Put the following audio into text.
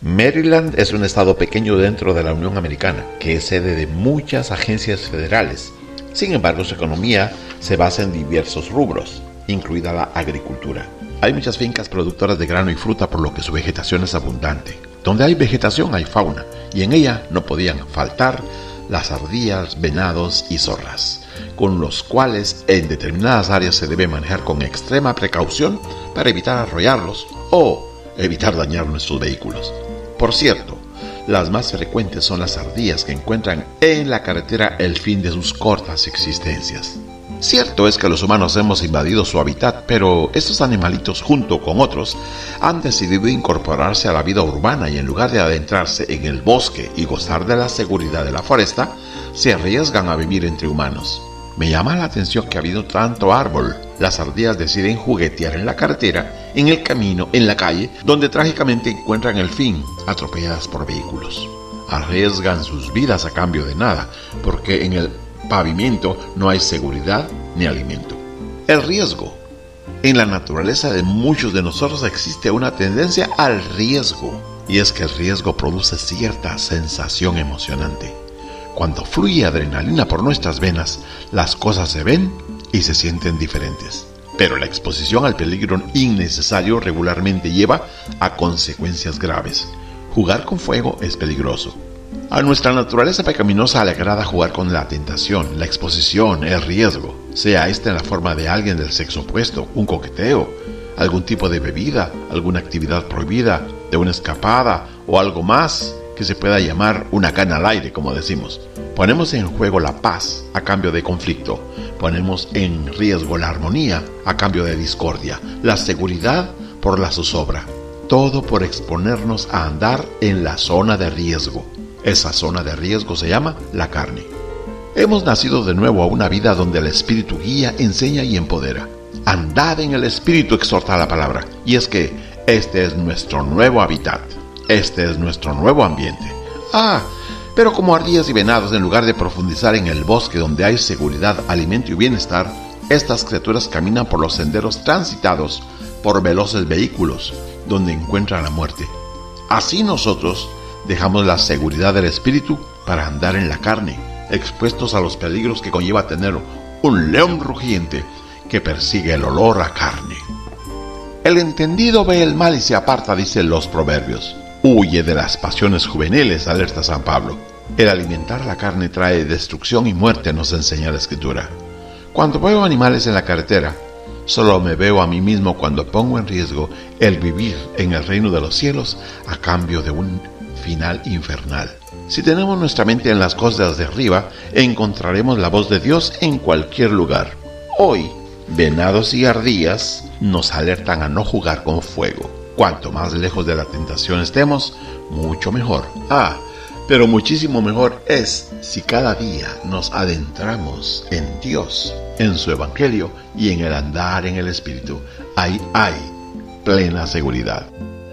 Maryland es un estado pequeño dentro de la Unión Americana, que es sede de muchas agencias federales. Sin embargo, su economía se basa en diversos rubros, incluida la agricultura. Hay muchas fincas productoras de grano y fruta por lo que su vegetación es abundante. Donde hay vegetación hay fauna, y en ella no podían faltar las ardillas, venados y zorras, con los cuales en determinadas áreas se debe manejar con extrema precaución para evitar arrollarlos o evitar dañar nuestros vehículos. Por cierto, las más frecuentes son las ardillas que encuentran en la carretera el fin de sus cortas existencias. Cierto es que los humanos hemos invadido su hábitat, pero estos animalitos junto con otros han decidido incorporarse a la vida urbana y en lugar de adentrarse en el bosque y gozar de la seguridad de la foresta, se arriesgan a vivir entre humanos. Me llama la atención que ha habido tanto árbol. Las ardillas deciden juguetear en la carretera, en el camino, en la calle, donde trágicamente encuentran el fin, atropelladas por vehículos. Arriesgan sus vidas a cambio de nada, porque en el pavimento no hay seguridad ni alimento. El riesgo. En la naturaleza de muchos de nosotros existe una tendencia al riesgo, y es que el riesgo produce cierta sensación emocionante. Cuando fluye adrenalina por nuestras venas, las cosas se ven y se sienten diferentes. Pero la exposición al peligro innecesario regularmente lleva a consecuencias graves. Jugar con fuego es peligroso. A nuestra naturaleza pecaminosa le agrada jugar con la tentación, la exposición, el riesgo, sea esta en la forma de alguien del sexo opuesto, un coqueteo, algún tipo de bebida, alguna actividad prohibida, de una escapada o algo más que se pueda llamar una cana al aire, como decimos. Ponemos en juego la paz a cambio de conflicto. Ponemos en riesgo la armonía a cambio de discordia. La seguridad por la zozobra. Todo por exponernos a andar en la zona de riesgo. Esa zona de riesgo se llama la carne. Hemos nacido de nuevo a una vida donde el Espíritu guía, enseña y empodera. Andad en el Espíritu, exhorta la palabra. Y es que este es nuestro nuevo hábitat. Este es nuestro nuevo ambiente. Ah, pero como ardillas y venados, en lugar de profundizar en el bosque donde hay seguridad, alimento y bienestar, estas criaturas caminan por los senderos transitados por veloces vehículos, donde encuentran la muerte. Así nosotros dejamos la seguridad del espíritu para andar en la carne, expuestos a los peligros que conlleva tener un león rugiente que persigue el olor a carne. El entendido ve el mal y se aparta, dicen los proverbios. Huye de las pasiones juveniles, alerta San Pablo. El alimentar la carne trae destrucción y muerte, nos enseña la escritura. Cuando veo animales en la carretera, solo me veo a mí mismo cuando pongo en riesgo el vivir en el reino de los cielos a cambio de un final infernal. Si tenemos nuestra mente en las cosas de arriba, encontraremos la voz de Dios en cualquier lugar. Hoy, venados y ardillas nos alertan a no jugar con fuego. Cuanto más lejos de la tentación estemos, mucho mejor. Ah, pero muchísimo mejor es si cada día nos adentramos en Dios, en su Evangelio y en el andar en el Espíritu. Ahí hay plena seguridad.